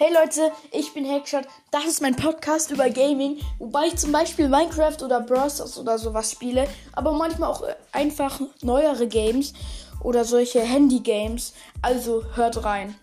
Hey Leute, ich bin Hackshot. Das ist mein Podcast über Gaming, wobei ich zum Beispiel Minecraft oder Bros. oder sowas spiele, aber manchmal auch einfach neuere Games oder solche Handy-Games. Also hört rein.